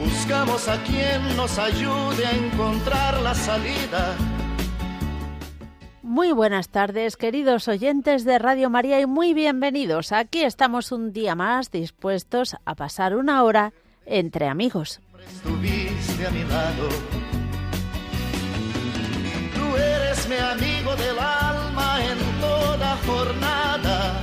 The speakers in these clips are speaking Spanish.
Buscamos a quien nos ayude a encontrar la salida. Muy buenas tardes, queridos oyentes de Radio María, y muy bienvenidos. Aquí estamos un día más dispuestos a pasar una hora entre amigos. Estuviste a mi lado. Tú eres mi amigo del alma en toda jornada.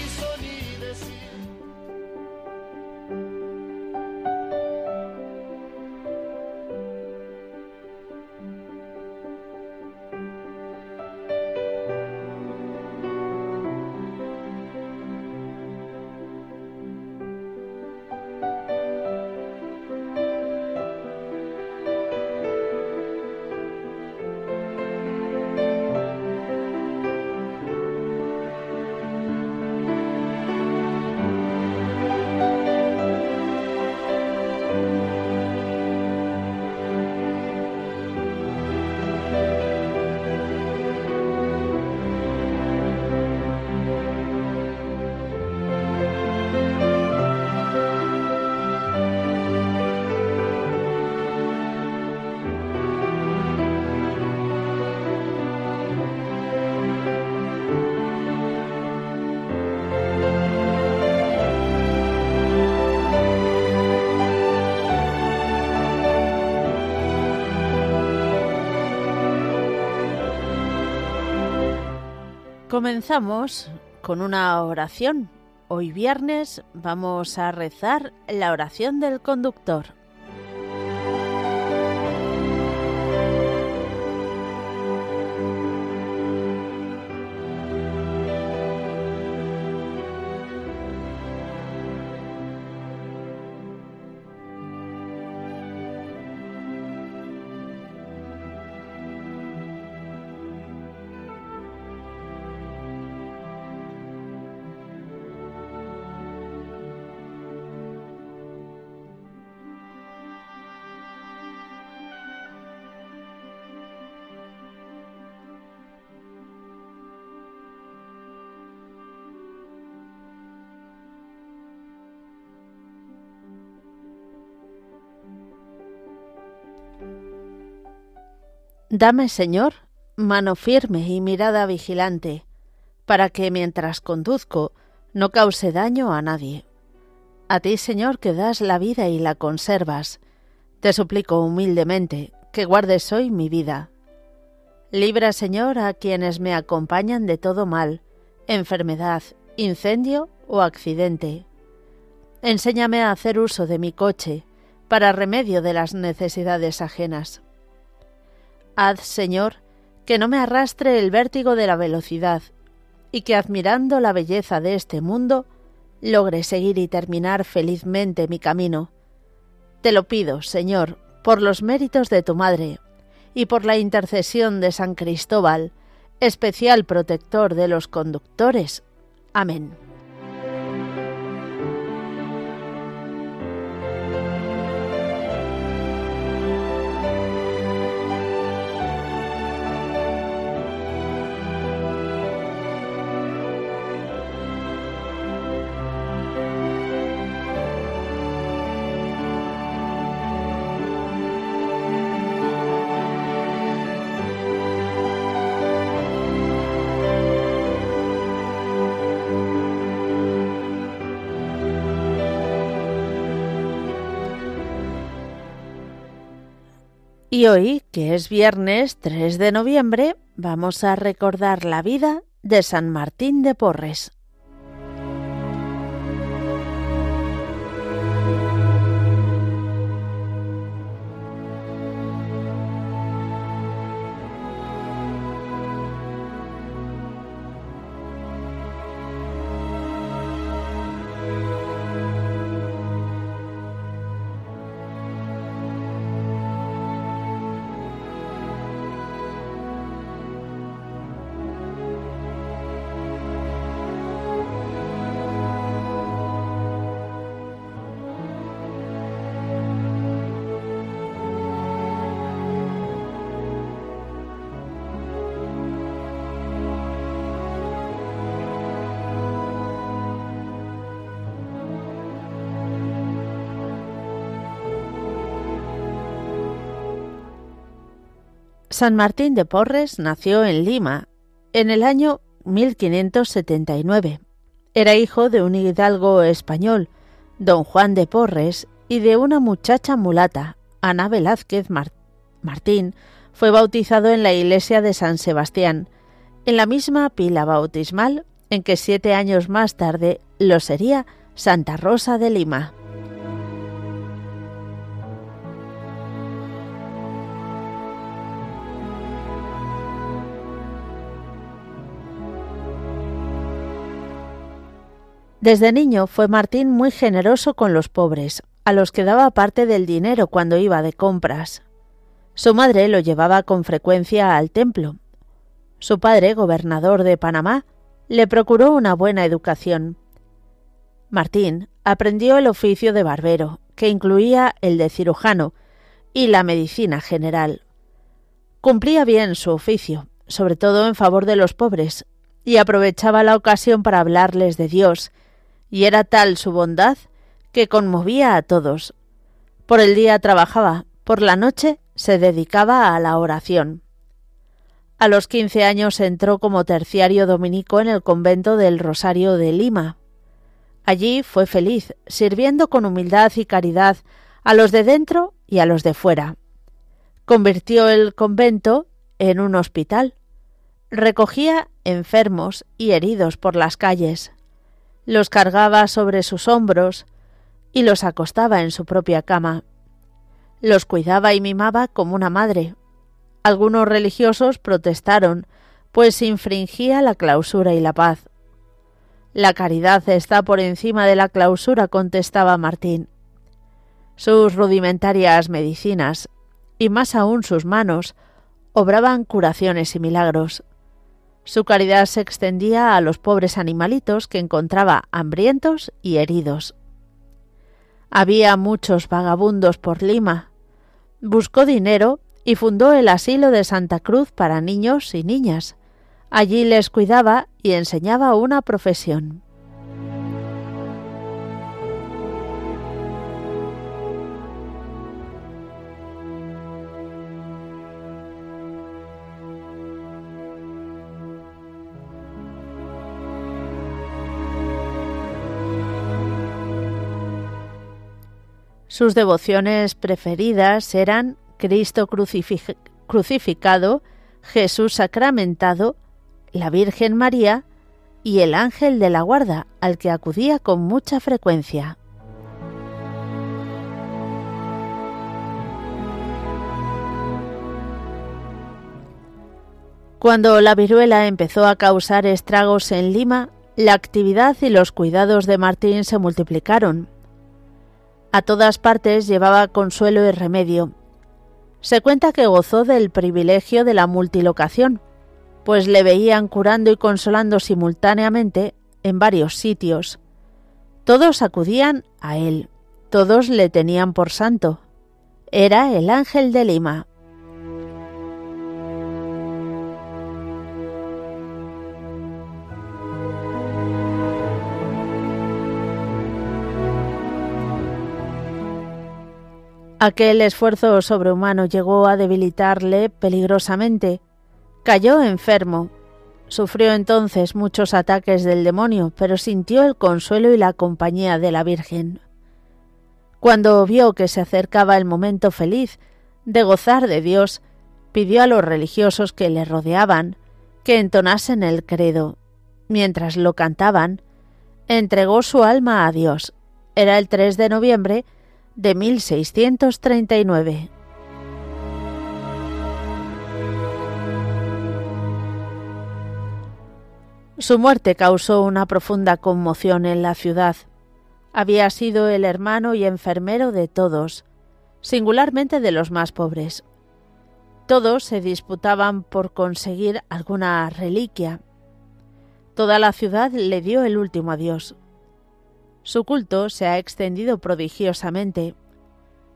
Comenzamos con una oración. Hoy viernes vamos a rezar la oración del conductor. Dame, Señor, mano firme y mirada vigilante, para que mientras conduzco no cause daño a nadie. A ti, Señor, que das la vida y la conservas, te suplico humildemente que guardes hoy mi vida. Libra, Señor, a quienes me acompañan de todo mal, enfermedad, incendio o accidente. Enséñame a hacer uso de mi coche para remedio de las necesidades ajenas. Haz, Señor, que no me arrastre el vértigo de la velocidad, y que admirando la belleza de este mundo, logre seguir y terminar felizmente mi camino. Te lo pido, Señor, por los méritos de tu Madre, y por la intercesión de San Cristóbal, especial protector de los conductores. Amén. Y hoy, que es viernes 3 de noviembre, vamos a recordar la vida de San Martín de Porres. San Martín de Porres nació en Lima en el año 1579. Era hijo de un hidalgo español, don Juan de Porres, y de una muchacha mulata, Ana Velázquez Martín, fue bautizado en la iglesia de San Sebastián, en la misma pila bautismal en que siete años más tarde lo sería Santa Rosa de Lima. Desde niño fue Martín muy generoso con los pobres, a los que daba parte del dinero cuando iba de compras. Su madre lo llevaba con frecuencia al templo. Su padre, gobernador de Panamá, le procuró una buena educación. Martín aprendió el oficio de barbero, que incluía el de cirujano, y la medicina general. Cumplía bien su oficio, sobre todo en favor de los pobres, y aprovechaba la ocasión para hablarles de Dios y era tal su bondad que conmovía a todos. Por el día trabajaba, por la noche se dedicaba a la oración. A los quince años entró como terciario dominico en el convento del Rosario de Lima. Allí fue feliz, sirviendo con humildad y caridad a los de dentro y a los de fuera. Convirtió el convento en un hospital. Recogía enfermos y heridos por las calles los cargaba sobre sus hombros y los acostaba en su propia cama. Los cuidaba y mimaba como una madre. Algunos religiosos protestaron, pues infringía la clausura y la paz. La caridad está por encima de la clausura, contestaba Martín. Sus rudimentarias medicinas, y más aún sus manos, obraban curaciones y milagros. Su caridad se extendía a los pobres animalitos que encontraba hambrientos y heridos. Había muchos vagabundos por Lima. Buscó dinero y fundó el asilo de Santa Cruz para niños y niñas. Allí les cuidaba y enseñaba una profesión. Sus devociones preferidas eran Cristo crucificado, Jesús sacramentado, la Virgen María y el ángel de la guarda, al que acudía con mucha frecuencia. Cuando la viruela empezó a causar estragos en Lima, la actividad y los cuidados de Martín se multiplicaron a todas partes llevaba consuelo y remedio. Se cuenta que gozó del privilegio de la multilocación, pues le veían curando y consolando simultáneamente en varios sitios. Todos acudían a él, todos le tenían por santo. Era el ángel de Lima. Aquel esfuerzo sobrehumano llegó a debilitarle peligrosamente. Cayó enfermo. Sufrió entonces muchos ataques del demonio, pero sintió el consuelo y la compañía de la Virgen. Cuando vio que se acercaba el momento feliz de gozar de Dios, pidió a los religiosos que le rodeaban que entonasen el credo. Mientras lo cantaban, entregó su alma a Dios. Era el 3 de noviembre de 1639. Su muerte causó una profunda conmoción en la ciudad. Había sido el hermano y enfermero de todos, singularmente de los más pobres. Todos se disputaban por conseguir alguna reliquia. Toda la ciudad le dio el último adiós. Su culto se ha extendido prodigiosamente.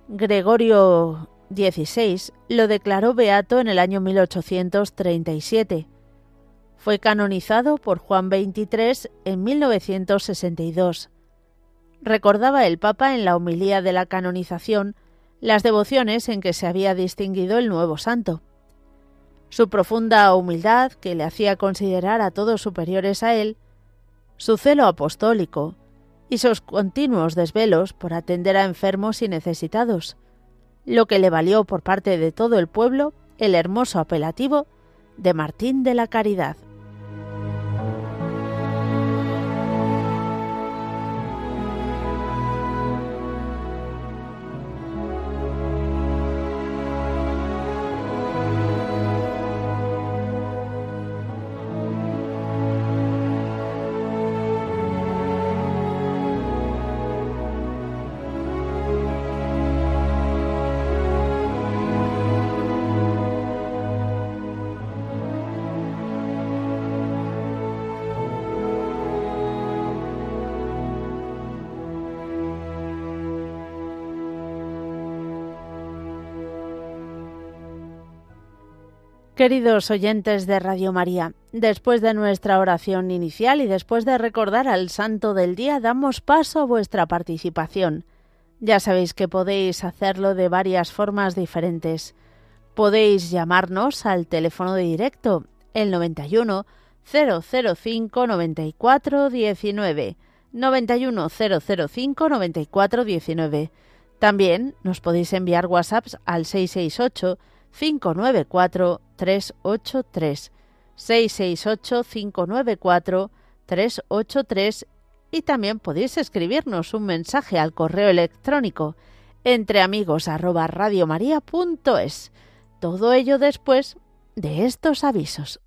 Gregorio XVI lo declaró beato en el año 1837. Fue canonizado por Juan XXIII en 1962. Recordaba el Papa en la homilía de la canonización las devociones en que se había distinguido el nuevo santo. su profunda humildad que le hacía considerar a todos superiores a él, su celo apostólico y sus continuos desvelos por atender a enfermos y necesitados, lo que le valió por parte de todo el pueblo el hermoso apelativo de Martín de la Caridad. Queridos oyentes de Radio María, después de nuestra oración inicial y después de recordar al Santo del Día, damos paso a vuestra participación. Ya sabéis que podéis hacerlo de varias formas diferentes. Podéis llamarnos al teléfono de directo, el 91 005 94 19, 91 005 94 19. También nos podéis enviar WhatsApps al 668 594 383 668 594 383 y también podéis escribirnos un mensaje al correo electrónico entre amigos arroba radiomaria.es. Todo ello después de estos avisos.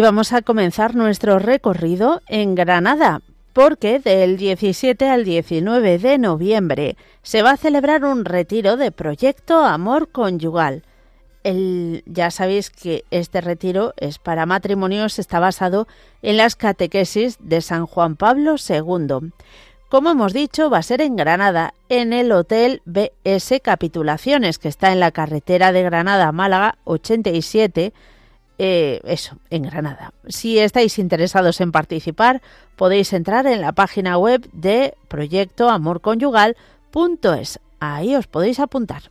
Y vamos a comenzar nuestro recorrido en Granada, porque del 17 al 19 de noviembre se va a celebrar un retiro de Proyecto Amor Conyugal. El, ya sabéis que este retiro es para matrimonios, está basado en las catequesis de San Juan Pablo II. Como hemos dicho, va a ser en Granada, en el Hotel BS Capitulaciones, que está en la carretera de Granada-Málaga 87, eh, eso, en Granada. Si estáis interesados en participar, podéis entrar en la página web de proyectoamorconyugal.es. Ahí os podéis apuntar.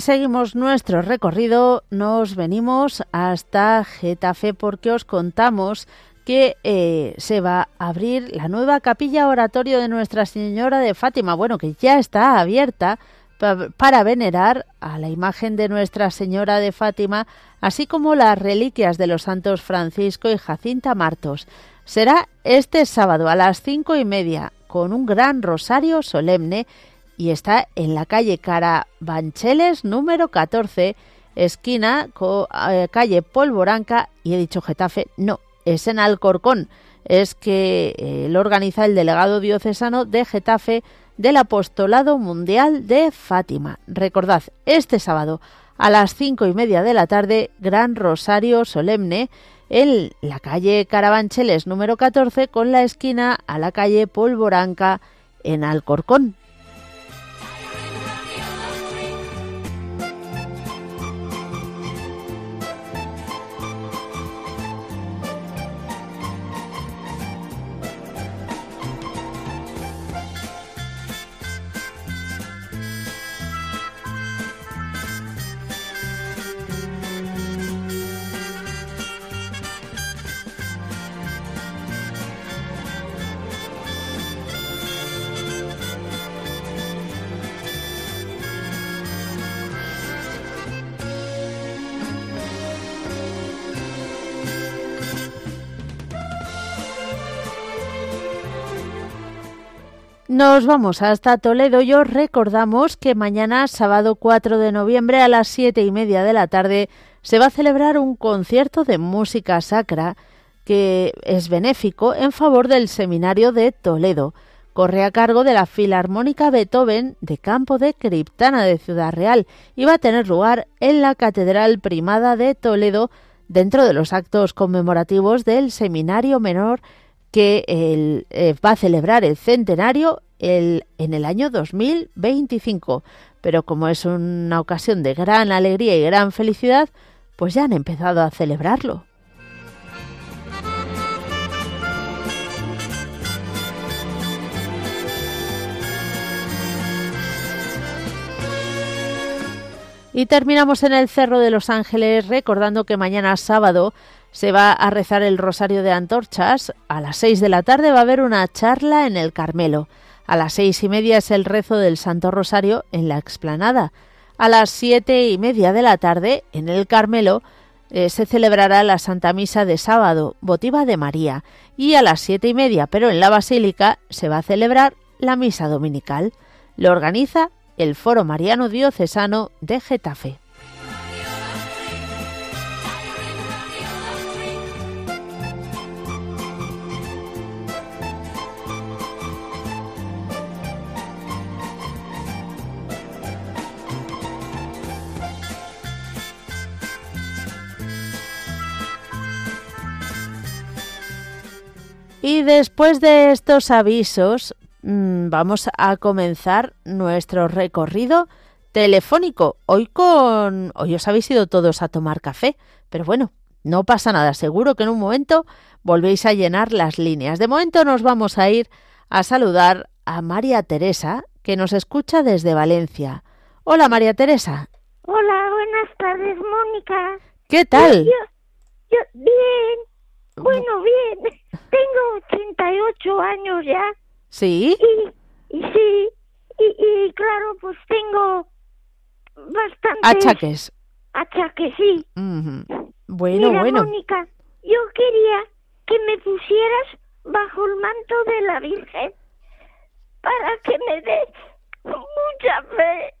Seguimos nuestro recorrido, nos venimos hasta Getafe porque os contamos que eh, se va a abrir la nueva capilla oratorio de Nuestra Señora de Fátima, bueno, que ya está abierta para venerar a la imagen de Nuestra Señora de Fátima, así como las reliquias de los santos Francisco y Jacinta Martos. Será este sábado a las cinco y media, con un gran rosario solemne y está en la calle Carabancheles número 14, esquina con, eh, calle Polvoranca y he dicho Getafe, no, es en Alcorcón. Es que eh, lo organiza el delegado diocesano de Getafe del Apostolado Mundial de Fátima. Recordad, este sábado a las cinco y media de la tarde, Gran Rosario Solemne en la calle Carabancheles número 14 con la esquina a la calle Polvoranca en Alcorcón. Nos vamos hasta Toledo y os recordamos que mañana, sábado 4 de noviembre a las siete y media de la tarde, se va a celebrar un concierto de música sacra que es benéfico en favor del Seminario de Toledo. Corre a cargo de la Filarmónica Beethoven de Campo de Criptana de Ciudad Real y va a tener lugar en la Catedral Primada de Toledo dentro de los actos conmemorativos del Seminario Menor que eh, va a celebrar el centenario el, en el año 2025. Pero como es una ocasión de gran alegría y gran felicidad, pues ya han empezado a celebrarlo. Y terminamos en el Cerro de los Ángeles recordando que mañana sábado se va a rezar el Rosario de Antorchas. A las seis de la tarde va a haber una charla en el Carmelo. A las seis y media es el rezo del Santo Rosario en la explanada. A las siete y media de la tarde, en el Carmelo, eh, se celebrará la Santa Misa de sábado, votiva de María. Y a las siete y media, pero en la Basílica, se va a celebrar la Misa Dominical. Lo organiza el Foro Mariano Diocesano de Getafe. Y después de estos avisos, mm, vamos a comenzar nuestro recorrido telefónico. Hoy con hoy os habéis ido todos a tomar café, pero bueno, no pasa nada, seguro que en un momento volvéis a llenar las líneas. De momento nos vamos a ir a saludar a María Teresa, que nos escucha desde Valencia. Hola María Teresa. Hola, buenas tardes, Mónica. ¿Qué tal? yo, bien. Bueno, bien. Tengo 88 años ya. ¿Sí? Y, y sí, y, y, claro, pues tengo bastante... Achaques. Achaques, sí. Bueno, Mira, bueno. Mónica, yo quería que me pusieras bajo el manto de la Virgen para que me dé mucha fe.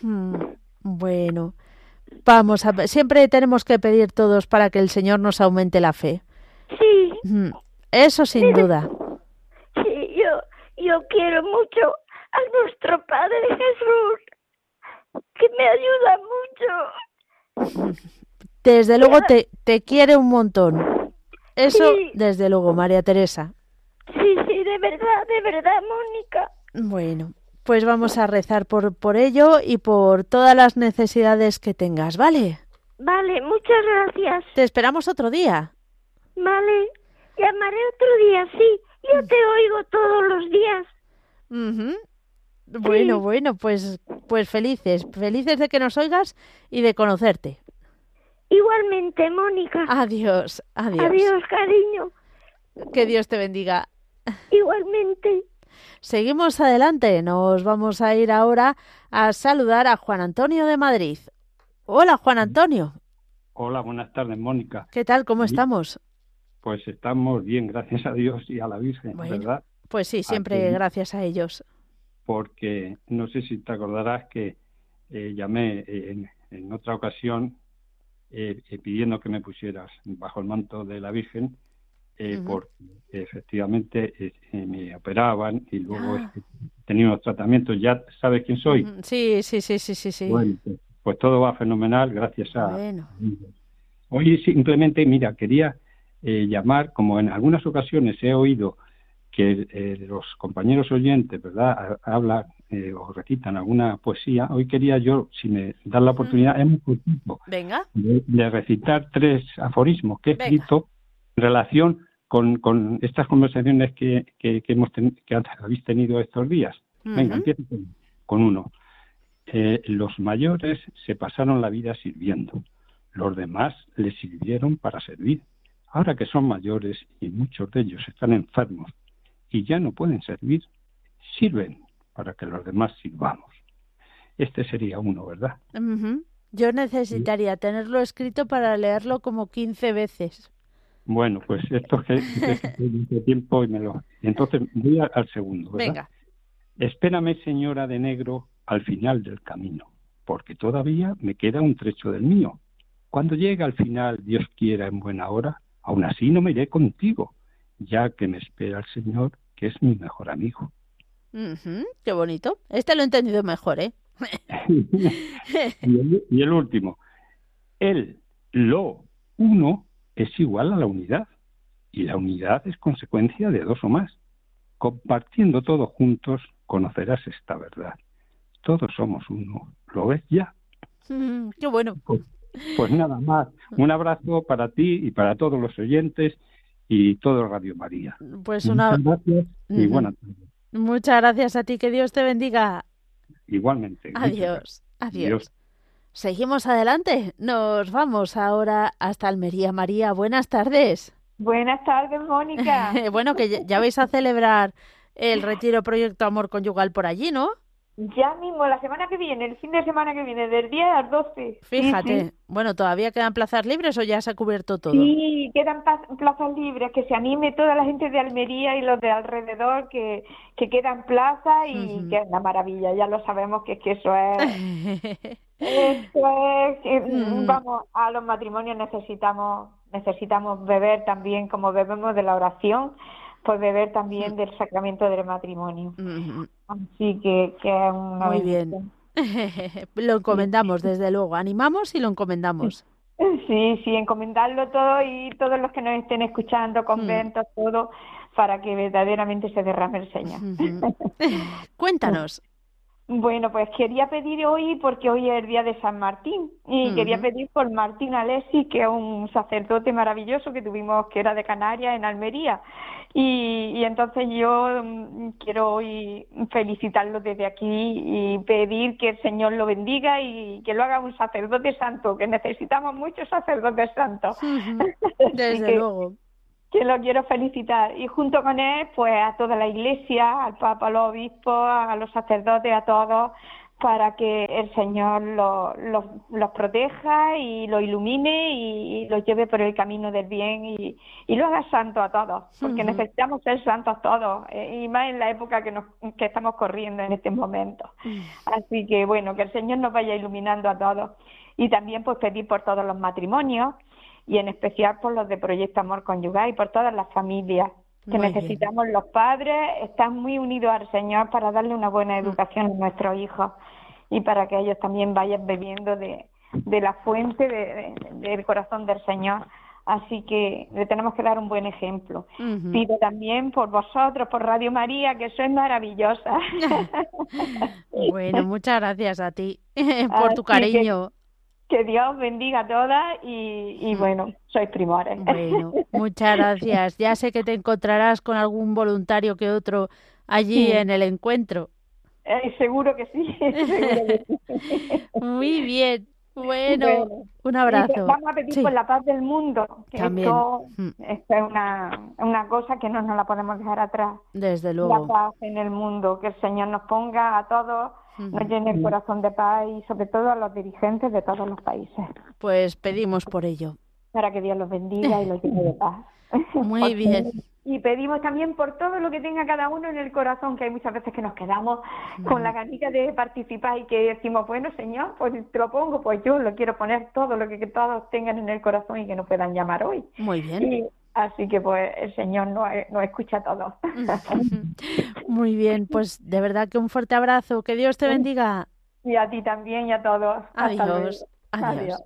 Mm, bueno, vamos a siempre tenemos que pedir todos para que el Señor nos aumente la fe. Sí. Mm, Eso sin duda. Sí, yo, yo quiero mucho a nuestro Padre Jesús, que me ayuda mucho. Desde luego te, te quiere un montón. Eso, Sí. desde luego, María Teresa. Sí, sí, de verdad, de verdad, Mónica. Bueno, pues vamos a rezar por, por ello y por todas las necesidades que tengas, ¿vale? Vale, muchas gracias. Te esperamos otro día. Vale, llamaré otro día, sí. Yo te oigo todos los días. Bueno, bueno, pues Pues felices, felices de que nos oigas y de conocerte. Igualmente, Mónica. Adiós, adiós. Adiós, cariño. Que Dios te bendiga. Igualmente. Seguimos adelante. Nos vamos a ir ahora a saludar a Juan Antonio de Madrid. Hola, Juan Antonio. Hola, buenas tardes, Mónica. ¿Qué tal? ¿Cómo Bien. estamos? Pues estamos bien, gracias a Dios y a la Virgen, Bueno. ¿verdad? Pues sí, siempre Aquí. gracias a ellos. Porque no sé si te acordarás que eh, llamé eh, en, en otra ocasión eh, eh, pidiendo que me pusieras bajo el manto de la Virgen, porque efectivamente me operaban y luego Ah. eh, tenía unos tratamientos. ¿Ya sabes quién soy? Sí, sí, sí, sí, sí, sí. Bueno, pues, pues todo va fenomenal gracias a, Bueno. Hoy simplemente, mira, quería eh, llamar, como en algunas ocasiones he oído que eh, los compañeros oyentes, ¿verdad?, Ha- hablan eh, o recitan alguna poesía, hoy quería yo, si me dan la oportunidad, muy cortito, Venga. de, de recitar tres aforismos que he Venga. escrito en relación con, con estas conversaciones que, que, que hemos ten- que habéis tenido estos días. Venga, Ujú. empiezo con, con uno. Eh, los mayores se pasaron la vida sirviendo, los demás les sirvieron para servir. Ahora que son mayores y muchos de ellos están enfermos y ya no pueden servir, sirven para que los demás sirvamos. Este sería uno, ¿verdad? Ujú. Yo necesitaría tenerlo escrito para leerlo como 15 veces. Bueno, pues esto es que tiempo y me lo. Entonces voy al segundo, ¿verdad? Venga. Espérame, señora de negro, al final del camino, porque todavía me queda un trecho del mío. Cuando llegue al final, Dios quiera en buena hora, aún así no me iré contigo, ya que me espera el Señor, que es mi mejor amigo. Qué bonito. Este lo he entendido mejor, ¿eh? y, el, y el último, el, lo, uno es igual a la unidad, y la unidad es consecuencia de dos o más. Compartiendo todo juntos, conocerás esta verdad. Todos somos uno. ¿Lo ves ya? Mm, Qué bueno. Pues nada más. Un abrazo para ti y para todos los oyentes y todo Radio María. Pues una... Muchas gracias y buenas tardes. Muchas gracias a ti. Que Dios te bendiga. Igualmente. Adiós. Adiós. Adiós. Seguimos adelante. Nos vamos ahora hasta Almería. María, buenas tardes. Buenas tardes, Mónica. bueno, que ya- ya vais a celebrar el retiro Proyecto Amor Conyugal por allí, ¿no? Ya mismo, la semana que viene, el fin de semana que viene, del 10 al 12. Sí, Fíjate. Sí, Bueno, ¿todavía quedan plazas libres o ya se ha cubierto todo? Sí, quedan plazas libres, que se anime toda la gente de Almería y los de alrededor, que, que quedan plazas y que es una maravilla, ya lo sabemos que es que eso es, eso es, que, Mm. vamos, a los matrimonios necesitamos, necesitamos beber también, como bebemos de la oración, pues beber también del sacramento del matrimonio. Así que, que es una Muy bien. lo encomendamos, desde luego. Animamos y lo encomendamos. Sí, sí, encomendarlo todo y todos los que nos estén escuchando, conventos, todo, para que verdaderamente se derrame el Señor. Cuéntanos. Bueno, pues quería pedir hoy, porque hoy es el día de San Martín, y quería pedir por Martín Alessi, que es un sacerdote maravilloso que tuvimos, que era de Canarias, en Almería. Y, y entonces yo mm, quiero hoy felicitarlo desde aquí y pedir que el Señor lo bendiga y que lo haga un sacerdote santo, que necesitamos muchos sacerdotes santos. Desde que- luego. que lo quiero felicitar. Y junto con él, pues a toda la iglesia, al Papa, a los obispos, a los sacerdotes, a todos, para que el Señor los los los proteja y lo ilumine y, y los lleve por el camino del bien y, y lo haga santo a todos, porque necesitamos ser santos todos, eh, y más en la época que, nos, que estamos corriendo en este momento. Así que bueno, que el Señor nos vaya iluminando a todos. Y también pues pedir por todos los matrimonios y en especial por los de Proyecto Amor Conyugal y por todas las familias que Muy bien. necesitamos los padres, están muy unidos al Señor para darle una buena educación a nuestros hijos y para que ellos también vayan bebiendo de, de la fuente de- de- del corazón del Señor. Así que le tenemos que dar un buen ejemplo. Pido también por vosotros, por Radio María, que sois maravillosas. Bueno, muchas gracias a ti por tu Así cariño. Que Dios bendiga a todas y, y bueno, sois primores. Bueno, muchas gracias. Ya sé que te encontrarás con algún voluntario que otro allí Sí. en el encuentro. Eh, seguro que sí. seguro que sí. Muy bien. Bueno, Bueno, un abrazo. Vamos a pedir Sí. por la paz del mundo, que También. esto, Mm. esto es una, una cosa que no nos la podemos dejar atrás. Desde La luego. paz en el mundo, que el Señor nos ponga a todos, nos llene el corazón de paz y sobre todo a los dirigentes de todos los países, Pues pedimos por ello. para que Dios los bendiga y los llene de paz. Muy bien. Y pedimos también por todo lo que tenga cada uno en el corazón, que hay muchas veces que nos quedamos con la ganita de participar y que decimos, bueno, Señor, pues te lo pongo, pues yo lo quiero poner todo lo que, que todos tengan en el corazón y que nos puedan llamar hoy. Muy bien. Y así que pues el Señor nos, nos escucha a todos. Muy bien, pues de verdad que un fuerte abrazo. Que Dios te bendiga. y a ti también y a todos. Hasta luego. Adiós. Adiós.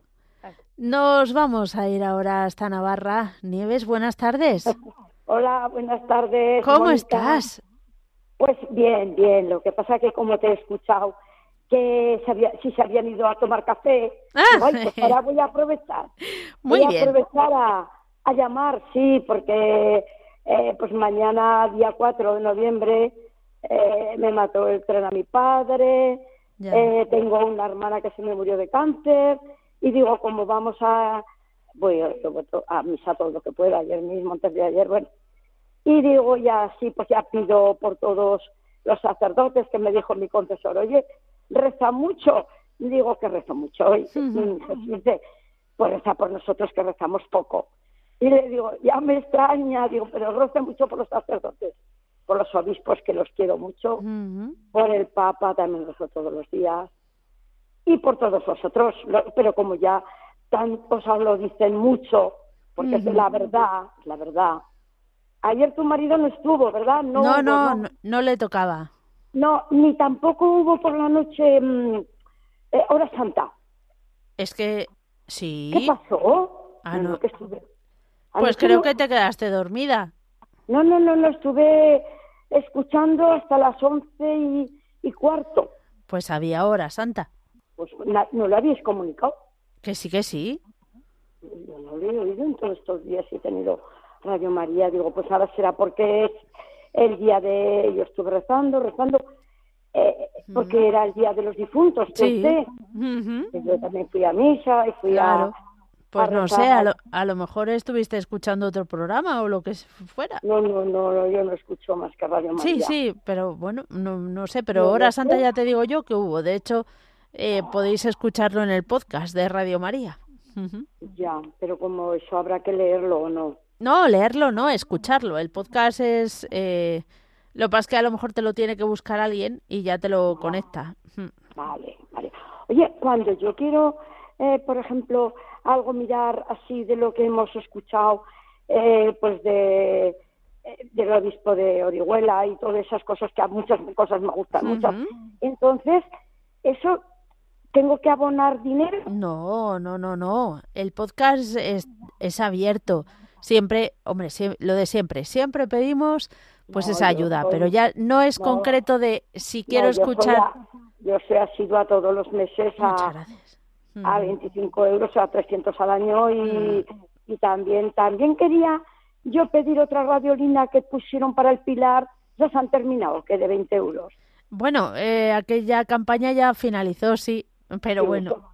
Nos vamos a ir ahora hasta Navarra. Nieves, buenas tardes. Hola, buenas tardes. ¿Cómo estás? Pues bien, bien. Lo que pasa que como te he escuchado que se había- si se habían ido a tomar café, Ah. digo, "Ay, pues ahora voy a aprovechar. Muy voy a bien. aprovechar a, a llamar, sí, porque eh, pues mañana, día 4 de noviembre, eh, me mató el tren a mi padre, eh, tengo una hermana que se me murió de cáncer, y digo, como vamos a, voy a, a misa todo lo que pueda, ayer mismo, antes de ayer, bueno, y digo, ya sí, pues ya pido por todos los sacerdotes que me dijo mi confesor, oye, reza mucho. Y digo que rezo mucho. Y Ujú. Jesús dice, pues reza por nosotros que rezamos poco. Y le digo, ya me extraña, digo, pero reza mucho por los sacerdotes, por los obispos que los quiero mucho, por el Papa también rezo todos los días y por todos vosotros. Pero como ya tantos os lo dicen mucho, porque es Ujú. la verdad, la verdad. Ayer tu marido no estuvo, ¿verdad? No, hubo, no, no, no le tocaba. no, ni tampoco hubo por la noche mm, eh, hora santa. Es que ¿Qué sí. pasó? Ah, no. que estuve. Pues creo no- que te quedaste dormida. No, no, no, no, estuve escuchando hasta las once y, y cuarto. Pues había hora santa. Pues na- no lo habéis comunicado. Que sí, que sí. Yo no lo he oído en todos estos días y he tenido Radio María. Digo, pues ahora será porque es el día de... Yo estuve rezando, rezando, eh, porque era el día de los difuntos. Sí. Y Yo también fui a misa y fui Claro. a... Pues a no rezar. sé, a lo, a lo mejor estuviste escuchando otro programa o lo que fuera. No, no, no, no, yo no escucho más que Radio María. Sí, sí, pero bueno, no, no sé, pero No Hora Santa sé. ya te digo yo que hubo. De hecho, eh, podéis escucharlo en el podcast de Radio María. Ya, pero como eso habrá que leerlo o no. No, leerlo no, escucharlo. El podcast es... eh, lo que pasa es que a lo mejor te lo tiene que buscar alguien y ya te lo conecta. Ujú. Vale, vale. Oye, cuando yo quiero, eh, por ejemplo, algo mirar así de lo que hemos escuchado, eh, pues de eh, del obispo de Orihuela y todas esas cosas que a muchas cosas me gustan mucho. Entonces, eso tengo que abonar dinero. No, no, no, no. El podcast es, es abierto. Siempre, hombre, lo de siempre. Siempre pedimos pues No, esa ayuda, soy- pero ya no es no. concreto de si quiero No, yo soy escuchar. a- Yo soy asidua todos los meses a, a Ujú. 25 euros, a 300 al año y, y también también quería yo pedir otra radiolina que pusieron para el Pilar, ya se han terminado, que de 20 euros. Bueno, eh, aquella campaña ya finalizó, sí, pero Sí, bueno. Eso,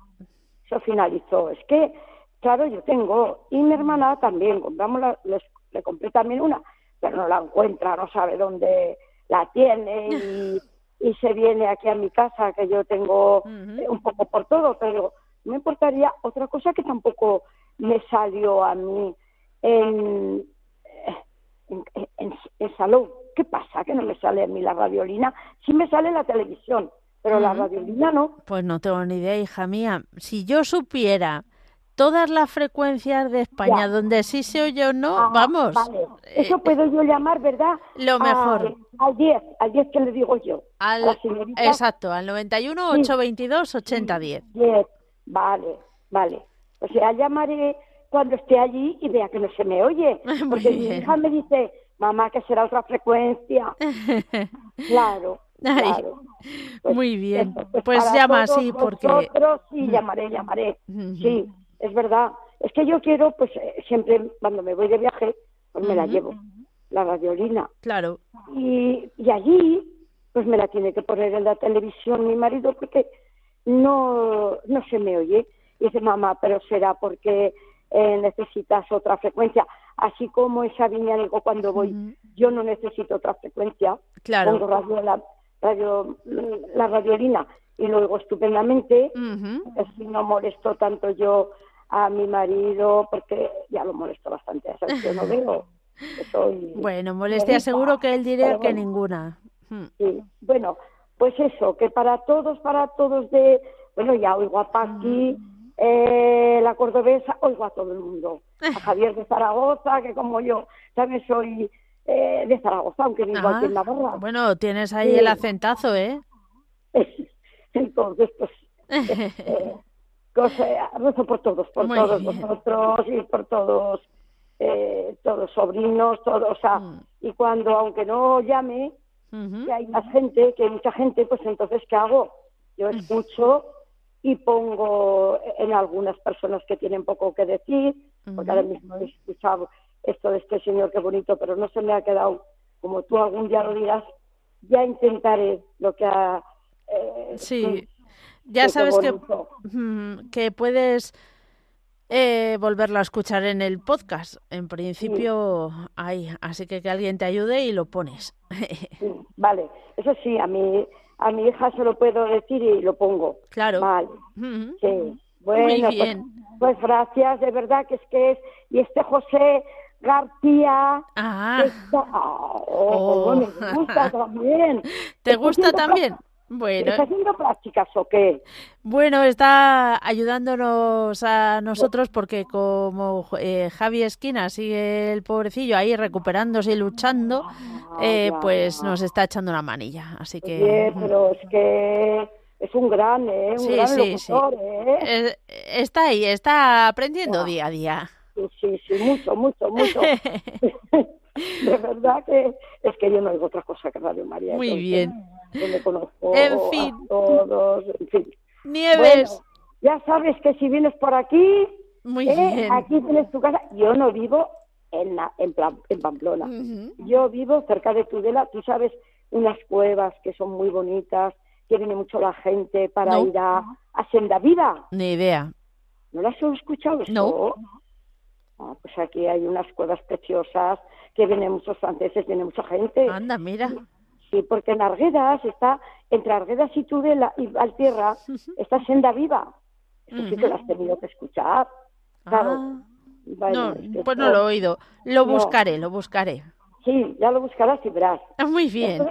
eso finalizó. Es que, claro, yo tengo, y mi hermana también, compramos la- les- le compré también una, pero no la encuentra, no sabe dónde la tiene y, y se viene aquí a mi casa, que yo tengo eh, un poco por todo, pero me importaría otra cosa que tampoco me salió a mí en, en, en-. ¿Qué pasa? Que no me sale a mí la radiolina. Sí me sale la televisión, pero la radiolina no. Pues no tengo ni idea, hija mía. Si yo supiera todas las frecuencias de España Ya. donde sí se oye o no, Ah, vamos. Vale. eh, Eso puedo yo llamar, ¿verdad? lo A- mejor. Al 10, al 10 que le digo yo. al, a la exacto, al 91 Sí. 822 8010. 10, vale, vale. O sea, llamaré cuando esté allí y vea que no se me oye. Porque mi hija me dice, mamá, que será otra frecuencia. Claro, claro. Pues Muy bien. eso, pues Pues llama así porque vosotros, sí, llamaré, llamaré. Ujú. Sí, es verdad. Es que yo quiero, pues eh, siempre cuando me voy de viaje, pues me la llevo, la radiolina. claro. Y, y allí, pues me la tiene que poner en la televisión mi marido porque no, no se me oye. Y dice, mamá, pero será porque eh, necesitas otra frecuencia. Así como esa viña, digo, cuando voy, yo no necesito otra frecuencia. Claro. Pongo radio, la, radio, la radiolina y luego estupendamente. Así no molesto tanto yo a mi marido porque ya lo molesto bastante. Ya sabes que no veo. soy Bueno, molestia seguro que él diría que bueno. ninguna. Mm. Sí, bueno, pues eso, que para todos, para todos de, bueno, ya oigo a Paqui, eh, la cordobesa, oigo a todo el mundo. A Javier de Zaragoza, que como yo también soy eh, de Zaragoza, aunque vivo Ah, aquí en Navarra. Bueno, tienes ahí Sí. el acentazo, ¿eh? Entonces, pues, eh, rezo por todos, por Muy todos bien. vosotros y por todos, eh, todos sobrinos, todos, o sea, Mm. y cuando, aunque no llame, Ujú. que hay más gente, que hay mucha gente, pues entonces, ¿qué hago? Yo escucho y pongo en algunas personas que tienen poco que decir, porque ahora mismo he escuchado esto de este señor, qué bonito, pero no se me ha quedado, como tú algún día lo dirás, ya intentaré lo que ha... eh, Sí, ya sabes que, que puedes eh, volverlo a escuchar en el podcast. En principio, ahí. Así que que alguien te ayude y lo pones. Sí, vale, eso sí, a mi, a mi hija se lo puedo decir y lo pongo. Claro. Vale. Ujú. Sí, bueno, bien. Pues, pues gracias, de verdad que es que es. Y este José García. Ah, está- oh, Oh. me gusta también. ¿te ¿Está gusta también? Bueno, ¿Está haciendo prácticas o qué? bueno, está ayudándonos a nosotros porque como eh, Javi Esquina sigue el pobrecillo ahí recuperándose y luchando, eh, ya. pues nos está echando una manilla. Así que Oye, pero es que es un gran, ¿eh? Un Sí, gran sí, sí. locutor, ¿eh? eh, está ahí, está aprendiendo día a día. Sí, sí, sí, mucho, mucho, mucho. de verdad que es que yo no oigo otra cosa que Radio María. Muy entonces, bien. Conozco En fin. a todos, en fin. Nieves, Bueno, ya sabes que si vienes por aquí, muy eh, bien. aquí tienes tu casa. Yo no vivo en, la- en, Pla- en Pamplona. Yo vivo cerca de Tudela. Tú sabes, unas cuevas que son muy bonitas, que viene mucho la gente para No. ir a, a Senda Viva. Ni idea. ¿No las has escuchado eso? No. Ah, pues aquí hay unas cuevas preciosas, que vienen muchos franceses, viene mucha gente. Anda, mira. Sí, porque en Arguedas está, entre Arguedas y Tudela y Valtierra, está Senda Viva. Eso sí que lo has tenido que escuchar. Claro. Ah, Bueno, no, pues no lo he oído. Lo No. buscaré, lo buscaré. Sí, ya lo buscarás y verás. Ah, Muy bien.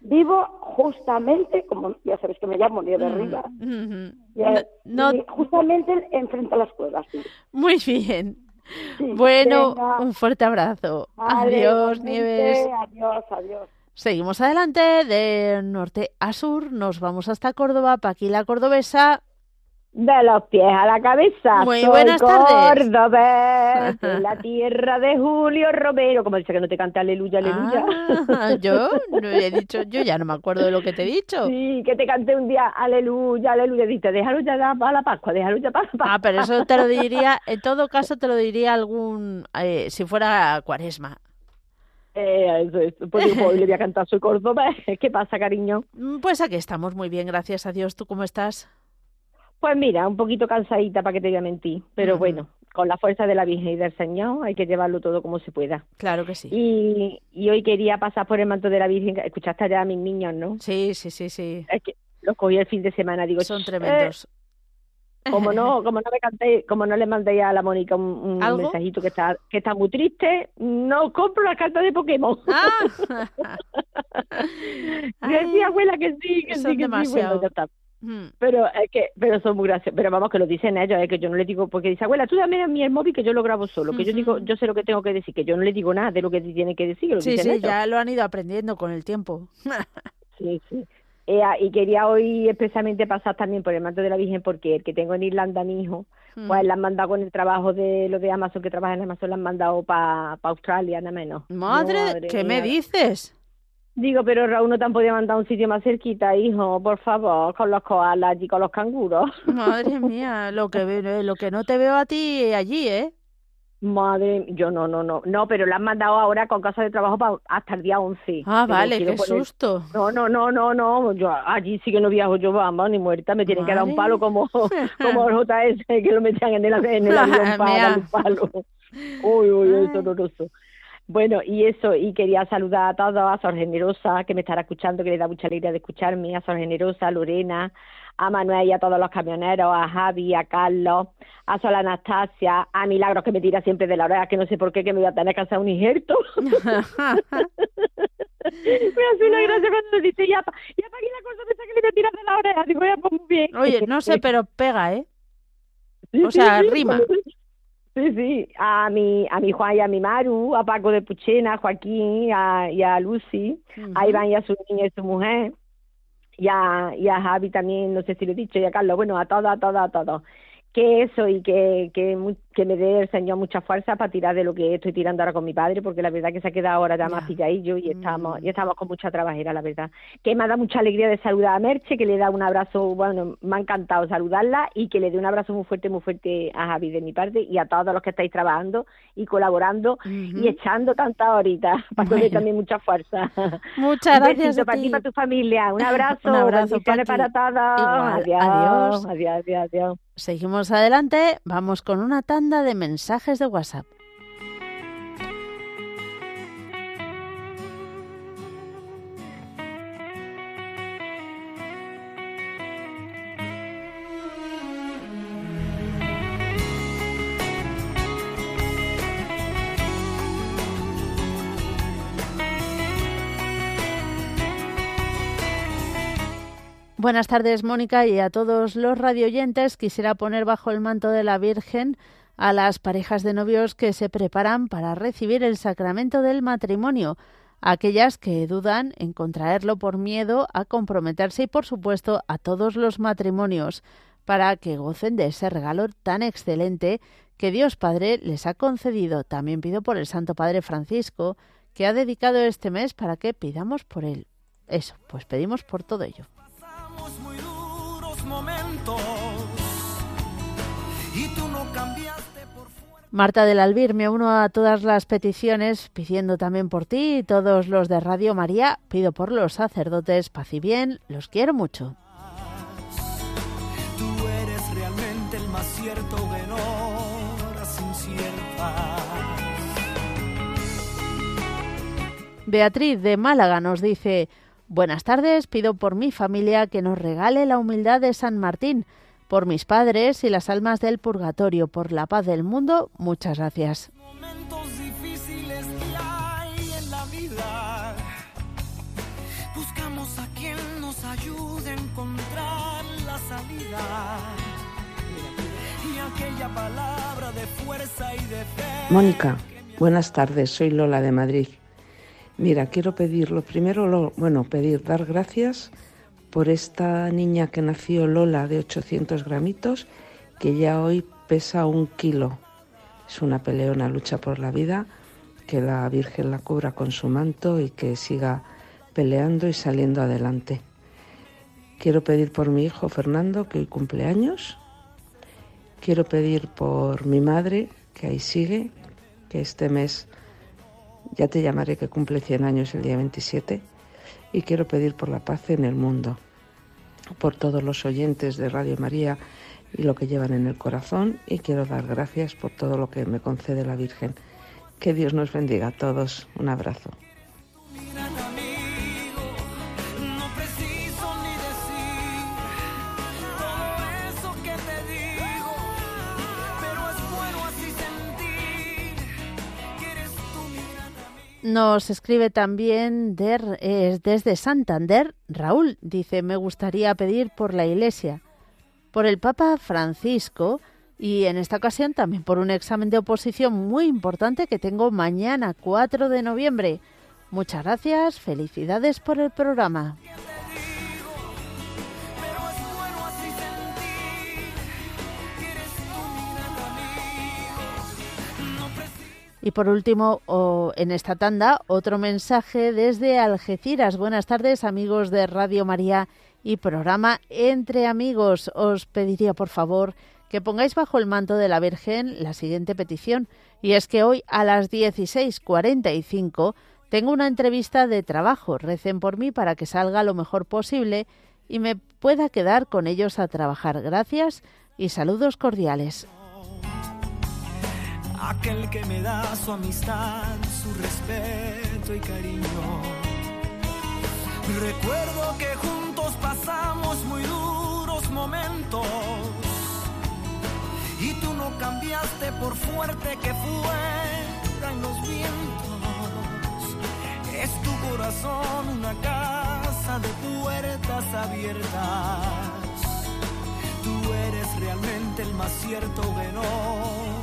Vivo justamente, como ya sabes que me llamo Nieves Mm, Rivas, ujú. ya- No, justamente enfrente a las cuevas. sí. muy bien. Sí, Bueno, venga. un fuerte abrazo. Vale, Adiós, Nieves. Adiós, adiós. Seguimos adelante de norte a sur. Nos vamos hasta Córdoba. Paqui la cordobesa. De los pies a la cabeza. Muy Soy buenas tardes. cordobés, de la tierra de Julio Romero. Como dice que no te cante aleluya, aleluya. Ah, yo no he dicho, yo ya no me acuerdo de lo que te he dicho. Sí, que te cante un día aleluya, aleluya. Dice, déjalo ya para la Pascua, déjalo ya para la Pascua. Ah, pero eso te lo diría, en todo caso te lo diría algún, eh, si fuera cuaresma. Eh, eso, eso. Pues digo, hoy le voy a cantar Soy cordobés. ¿Qué pasa, cariño? Mm, Pues aquí estamos muy bien, gracias a Dios. ¿Tú cómo estás? Pues mira, un poquito cansadita para que te voy a mentir. Pero bueno, con la fuerza de la Virgen y del Señor hay que llevarlo todo como se pueda. Claro que sí. Y, y hoy quería pasar por el manto de la Virgen. Escuchaste allá a mis niños, ¿no? Sí, sí, sí, sí. Es que los cogí el fin de semana. Digo, Son "Eh, tremendos. Como no, como no me canté, como no le mandé a la Mónica un, mensajito que está, que está muy triste, no compro la carta de Pokémon. Ah. Abuela que sí, que son sí, que sí, bueno, ya está. Mm, Pero es que, pero son muy graciosos. Pero vamos, que lo dicen ellos, es que yo no le digo, porque dice, abuela, tú dame a mí el móvil que yo lo grabo solo, que yo digo, yo sé lo que tengo que decir, que yo no le digo nada de lo que tiene que decir, que lo Sí, dicen sí, ellos. ya lo han ido aprendiendo con el tiempo. Sí, sí. Eh, ah, y quería hoy expresamente pasar también por el manto de la Virgen, porque el que tengo en Irlanda, mi hijo, Mm. pues le han mandado con el trabajo de lo de Amazon, que trabaja en Amazon, le han mandado para Australia, nada menos. Madre, ¿qué me dices? Digo, pero Raúl no te han podido mandar a un sitio más cerquita, hijo, por favor, con los koalas y con los canguros. Madre mía, lo que lo que no te veo a ti allí, ¿eh? Madre, yo no, no, no, no, pero la han mandado ahora con casa de trabajo pa- hasta el día 11. Ah, vale, qué poner- susto. No, no, no, no, no, yo allí sí que no viajo yo, vamos, ni muerta, me tienen que dar un palo como, como el JS, que lo metían en el, en el avión para darle un palo. Uy, uy, uy, es horroroso. Bueno, y eso, y quería saludar a todos, a Sor Generosa, que me estará escuchando, que le da mucha alegría de escucharme, a Sor Generosa, a Lorena, a Manuel y a todos los camioneros, a Javi, a Carlos, a Sol Anastasia, a Milagros, que me tira siempre de la oreja, que no sé por qué, que me voy a tener que hacer un injerto. me hace una gracia cuando me dice, ya, ya para aquí la cosa que le tiras de la oreja, digo, ya, pues muy bien. Oye, no sé, pero pega, ¿eh? O sea, rima. Sí, sí, a mi, a mi Juan y a mi Maru, a Paco de Puchena, a Joaquín a, y a Lucy, a Iván y a su niña y su mujer, y a, y a Javi también, no sé si lo he dicho, y a Carlos, bueno, a todos, a todos, a todos. Que eso y que, que, que me dé el Señor mucha fuerza para tirar de lo que estoy tirando ahora con mi padre, porque la verdad que se ha quedado ahora ya más pilladillo y estamos, Mm. y estamos con mucha trabajera, la verdad. Que me ha dado mucha alegría de saludar a Merche, que le da un abrazo, bueno, me ha encantado saludarla y que le dé un abrazo muy fuerte, muy fuerte a Javi de mi parte y a todos los que estáis trabajando y colaborando y echando tantas horitas para Bueno. también mucha fuerza. Muchas un gracias a para ti y para tu familia. Un abrazo. Un abrazo, Paqui. para todos. Igual. Adiós. Adiós. Adiós, adiós, adiós. Seguimos adelante, vamos con una tanda de mensajes de WhatsApp. Buenas tardes, Mónica, y a todos los radioyentes. Quisiera poner bajo el manto de la Virgen a las parejas de novios que se preparan para recibir el sacramento del matrimonio, a aquellas que dudan en contraerlo por miedo a comprometerse y, por supuesto, a todos los matrimonios, para que gocen de ese regalo tan excelente que Dios Padre les ha concedido. También pido por el Santo Padre Francisco, que ha dedicado este mes para que pidamos por él. Eso, pues pedimos por todo ello. Pasamos muy duros momentos Marta del Albir, me uno a todas las peticiones pidiendo también por ti y todos los de Radio María. Pido por los sacerdotes, paz y bien, los quiero mucho. Tú eres realmente el más cierto en horas inciertas. Beatriz de Málaga nos dice, buenas tardes, pido por mi familia que nos regale la humildad de San Martín, por mis padres y las almas del purgatorio, por la paz del mundo, muchas gracias. Momentos difíciles que hay en la vida. Buscamos a quien nos ayude a encontrar la salida. Y aquella palabra de fuerza y de fe. Mónica, buenas tardes, soy Lola de Madrid. Mira, quiero pedir, lo primero, lo, bueno, pedir, dar gracias por esta niña que nació Lola de 800 gramitos, que ya hoy pesa un kilo. Es una peleona, lucha por la vida, que la Virgen la cubra con su manto y que siga peleando y saliendo adelante. Quiero pedir por mi hijo Fernando, que hoy cumple años. Quiero pedir por mi madre, que ahí sigue, que este mes ya te llamaré que cumple 100 años el día 27. Y quiero pedir por la paz en el mundo, por todos los oyentes de Radio María y lo que llevan en el corazón. Y quiero dar gracias por todo lo que me concede la Virgen. Que Dios nos bendiga a todos. Un abrazo. Nos escribe también der- es desde Santander, Raúl, dice, me gustaría pedir por la Iglesia, por el Papa Francisco y en esta ocasión también por un examen de oposición muy importante que tengo mañana, 4 de noviembre. Muchas gracias, felicidades por el programa. Y por último, en esta tanda, otro mensaje desde Algeciras. Buenas tardes, amigos de Radio María y programa Entre Amigos. Os pediría, por favor, que pongáis bajo el manto de la Virgen la siguiente petición, y es que hoy a las 16.45 tengo una entrevista de trabajo. Recen por mí para que salga lo mejor posible y me pueda quedar con ellos a trabajar. Gracias y saludos cordiales. Aquel que me da su amistad, su respeto y cariño. Recuerdo que juntos pasamos muy duros momentos y tú no cambiaste por fuerte que fueran los vientos. Es tu corazón una casa de puertas abiertas. Tú eres realmente el más cierto inciertas.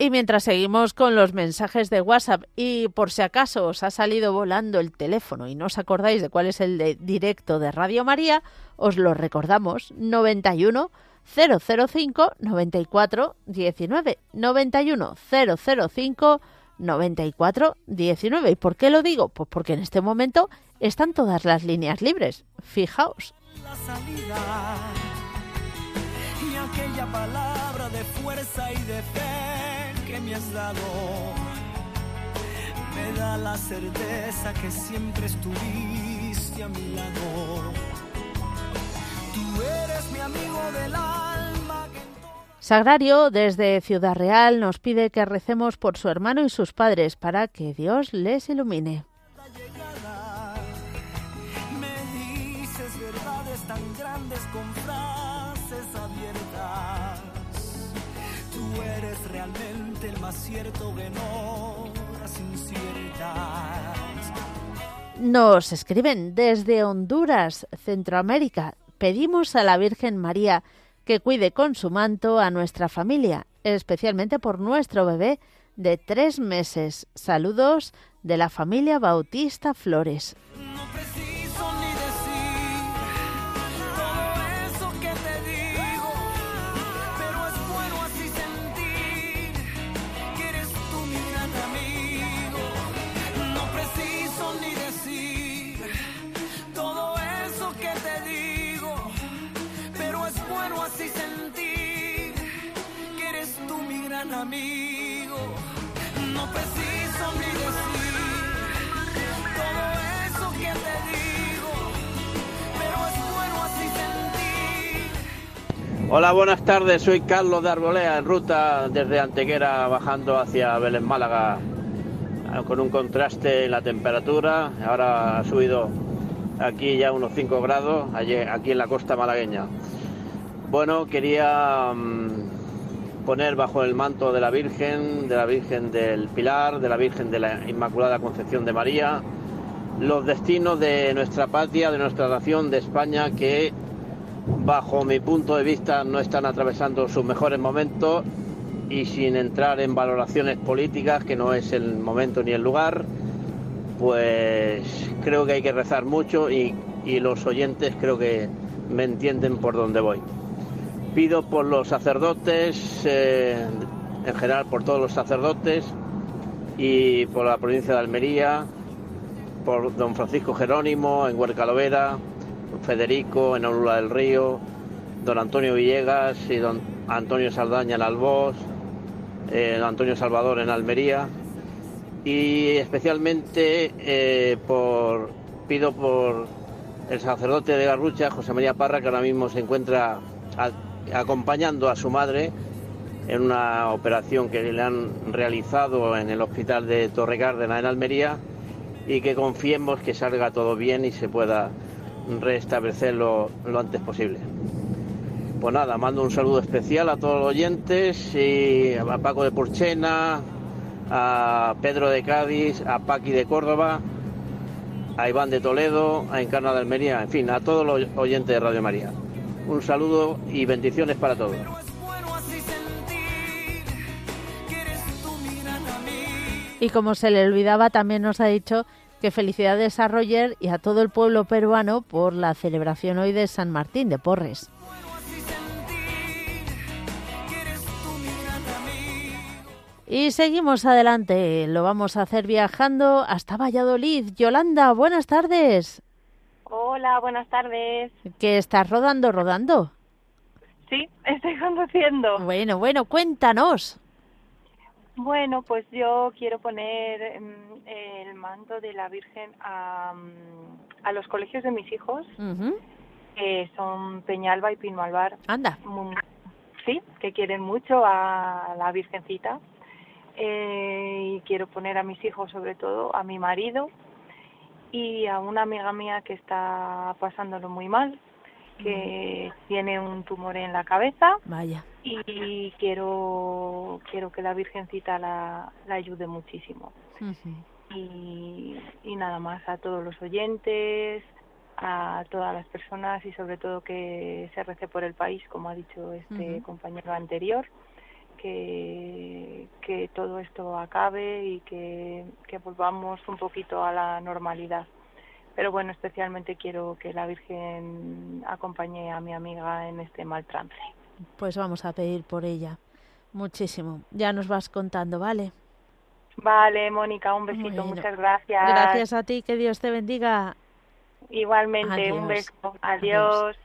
Y mientras seguimos con los mensajes de WhatsApp y por si acaso os ha salido volando el teléfono y no os acordáis de cuál es el de directo de Radio María, os lo recordamos 91 005 94 19 91 005 94 19. ¿Y por qué lo digo? Pues porque en este momento están todas las líneas libres. Fijaos. Aquella palabra de fuerza y de fe que me has dado me da la certeza que siempre estuviste a mi lado. Tú eres mi amigo del alma Sagrario, desde Ciudad Real, nos pide que recemos por su hermano y sus padres para que Dios les ilumine. Nos escriben desde Honduras, Centroamérica. Pedimos a la Virgen María que cuide con su manto a nuestra familia, especialmente por nuestro bebé de tres meses. Saludos de la familia Bautista Flores. Amigo. No preciso pero es bueno así sentir. Hola, buenas tardes. Soy Carlos de Arbolea, en ruta desde Antequera bajando hacia Belén Málaga, eh, con un contraste en la temperatura. Ahora ha subido aquí ya unos 5 grados, aquí en la costa malagueña. Bueno, quería mm, poner bajo el manto de la Virgen, de la Virgen del Pilar, de la Virgen de la Inmaculada Concepción de María, los destinos de nuestra patria, de nuestra nación, de España, que bajo mi punto de vista no están atravesando sus mejores momentos y sin entrar en valoraciones políticas, que no es el momento ni el lugar, pues creo que hay que rezar mucho y, y los oyentes creo que me entienden por dónde voy. Pido por los sacerdotes, eh, en general por todos los sacerdotes y por la provincia de Almería, por don Francisco Jerónimo en Huercalovera, Federico en Aurora del Río, don Antonio Villegas y don Antonio Saldaña en Albós, eh, don Antonio Salvador en Almería. Y especialmente eh, por pido por el sacerdote de Garrucha, José María Parra, que ahora mismo se encuentra acompañando a su madre en una operación que le han realizado en el hospital de Torrecárdena en Almería y que confiemos que salga todo bien y se pueda restablecerlo lo antes posible. Pues nada, mando un saludo especial a todos los oyentes a Paco de Porchena, a Pedro de Cádiz, a Paqui de Córdoba, a Iván de Toledo, a Encarna de Almería, en fin, a todos los oyentes de Radio María. Un saludo y bendiciones para todos. Y como se le olvidaba, también nos ha dicho que felicidades a Roger y a todo el pueblo peruano por la celebración hoy de San Martín de Porres. Y seguimos adelante, lo vamos a hacer viajando hasta Valladolid. Yolanda, buenas tardes. Hola, buenas tardes. ¿Que estás rodando, rodando? Sí, estoy conduciendo. Bueno, bueno, cuéntanos. Bueno, pues yo quiero poner mm, el manto de la Virgen a, mm, a los colegios de mis hijos, que son Peñalba y Pinoalbar. Anda. Mm, Sí, que quieren mucho a la Virgencita. Eh, y quiero poner a mis hijos, sobre todo, a mi marido y a una amiga mía que está pasándolo muy mal, que tiene un tumor en la cabeza Vaya. y quiero quiero que la Virgencita la, la ayude muchísimo. Ujú. Y, y nada más a todos los oyentes, a todas las personas y sobre todo que se rece por el país, como ha dicho este compañero anterior, que, que todo esto acabe y que, que volvamos un poquito a la normalidad. Pero bueno, especialmente quiero que la Virgen acompañe a mi amiga en este mal trance. Pues vamos a pedir por ella. Muchísimo. Ya nos vas contando, ¿vale? Vale, Mónica, un besito, Bueno. muchas gracias. Gracias a ti, que Dios te bendiga. Igualmente, un Adiós. beso. Adiós.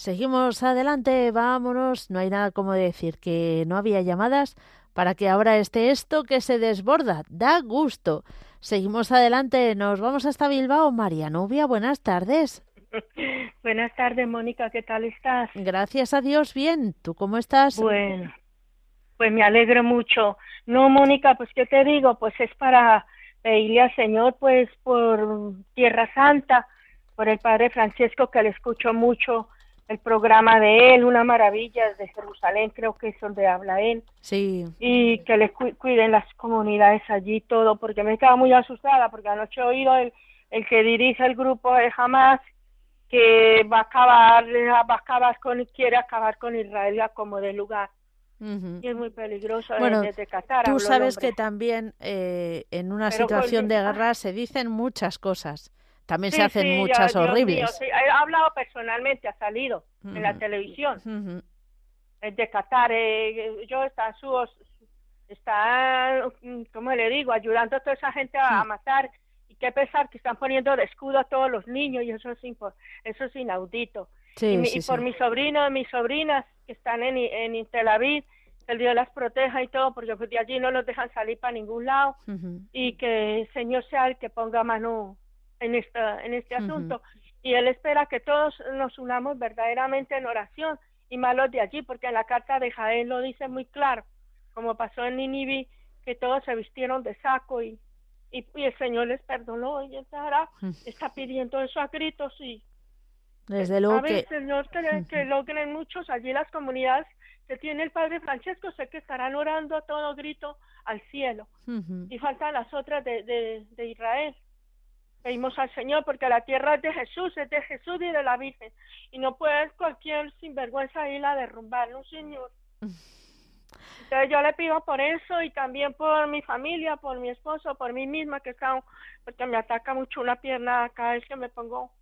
Seguimos adelante, vámonos. No hay nada como decir que no había llamadas para que ahora esté esto que se desborda. Da gusto. Seguimos adelante, nos vamos hasta Bilbao. María Nubia, buenas tardes. Buenas tardes, Mónica, ¿qué tal estás? Gracias a Dios, bien. ¿Tú cómo estás? Bueno, pues me alegro mucho. No, Mónica, pues ¿qué te digo? Pues es para pedirle al Señor, pues por Tierra Santa, por el Padre Francesco, que le escucho mucho el programa de él, una maravilla de Jerusalén, creo que es donde habla él, Sí. y que le cu- cuiden las comunidades allí todo, porque me estaba muy asustada, porque anoche he oído el, el que dirige el grupo de Hamas que va a acabar, va a acabar con, quiere acabar con Israel como de lugar. Y es muy peligroso Bueno, desde Qatar. Tú sabes que también eh, en una Pero situación de guerra se dicen muchas cosas. También se hacen sí, muchas mío, horribles. sí, ha hablado personalmente, ha salido en la televisión. Es de Qatar. eh, yo está su está, mm, ¿cómo le digo? Ayudando a toda esa gente a, a matar. Y qué pesar que están poniendo de escudo a todos los niños y eso es, eso es inaudito. Y, mi- y por mis sobrinos, mis sobrinas que están en, en Tel Aviv, que el Dios las proteja y todo, porque de allí no los dejan salir para ningún lado y que el Señor sea el que ponga mano en esta en este asunto y él espera que todos nos unamos verdaderamente en oración y malos de allí porque en la carta de Jaén lo dice muy claro como pasó en Ninive que todos se vistieron de saco y y, y el Señor les perdonó y Mm. está pidiendo eso a gritos y Desde luego que el Señor que, que logren muchos allí las comunidades que tiene el Padre Francesco sé que estarán orando a todo grito al cielo y faltan las otras de, de, de Israel. Pedimos al Señor porque la tierra es de Jesús, es de Jesús y de la Virgen. Y no puede cualquier sinvergüenza irla a derrumbar, ¿no, Señor? Entonces yo le pido por eso y también por mi familia, por mi esposo, por mí misma, que está, porque me ataca mucho una pierna cada vez que me pongo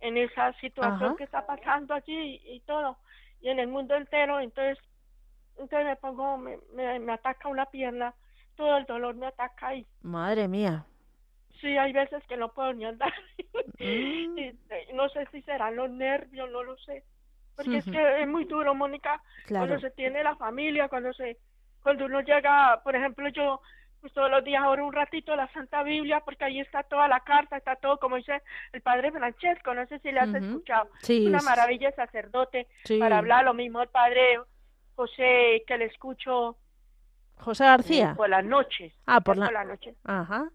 en esa situación Ajá. que está pasando allí y, y todo, y en el mundo entero. Entonces, entonces me pongo, me, me, me ataca una pierna, todo el dolor me ataca y Madre mía. Sí, hay veces que no puedo ni andar. Mm. Y, eh, no sé si serán los nervios, no lo sé. Porque es que es muy duro, Mónica, Claro. cuando se tiene la familia, cuando se cuando uno llega, por ejemplo, yo pues todos los días oro un ratito la Santa Biblia porque ahí está toda la carta, está todo como dice el Padre Francesco, no sé si le has escuchado. Sí, Es una sí. maravilla sacerdote Sí. para hablar, lo mismo el Padre José que le escucho José García. por las noches. Ah, por la- por la noche. Ajá.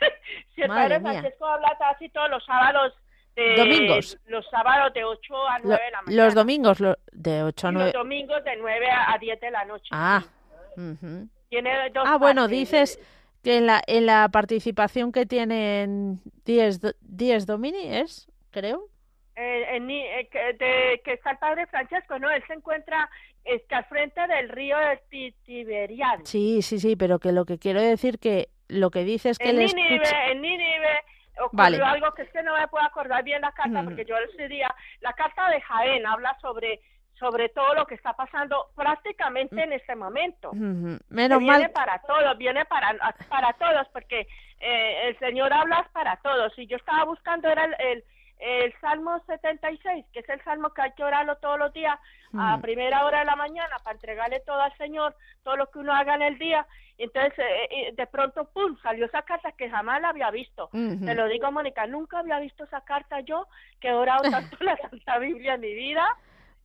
Si el Madre padre mía. Francesco habla casi todos los sábados de Domingos. los sábados de 8 a 9 Lo- de la mañana los domingos lo- de 8 a y 9. los domingos de 9 a a 10 de la noche. Ah. ujú. Tiene dos Ah, bueno, dices que en la, en la participación que tienen 10 do- 10 Domini es, creo. Eh, en eh, que, de- que está el padre Francesco, ¿no? Él se encuentra este, al frente del río de Ti- Tiberiade. Sí, sí, sí, pero que lo que quiero decir que lo que dices que en Nínive, escucha... en Nínive ocurrió Vale. algo que es que no me puedo acordar bien la carta, porque yo ese día, la carta de Jaén habla sobre sobre todo lo que está pasando prácticamente en este momento. Que Menos viene mal. para todos, viene para, para todos, porque eh, el Señor habla para todos. Y yo estaba buscando, era el, el, el Salmo 76, que es el salmo que hay que orarlo todos los días a primera hora de la mañana para entregarle todo al Señor, todo lo que uno haga en el día. Y entonces, eh, eh, de pronto, ¡pum!, salió esa carta que jamás la había visto. Te lo digo, Mónica, nunca había visto esa carta yo, que he orado tanto la Santa Biblia en mi vida.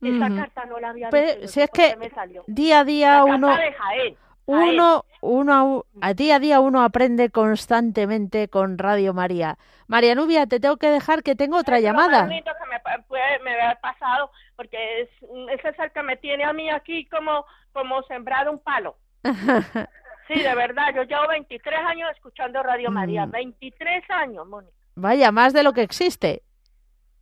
Esa carta no la había Pero visto. no si es que me salió. día a día La uno carta de Jaén. Uno uno a día a día uno aprende constantemente con Radio María. María Nubia, te tengo que dejar que tengo otra es lo llamada. más bonito que me, puede, me ha pasado, porque es, ese es el que me tiene a mí aquí como, como sembrado un palo. Sí, de verdad, yo llevo 23 años escuchando Radio María, Mm. 23 años, Mónica. Vaya, más de lo que existe.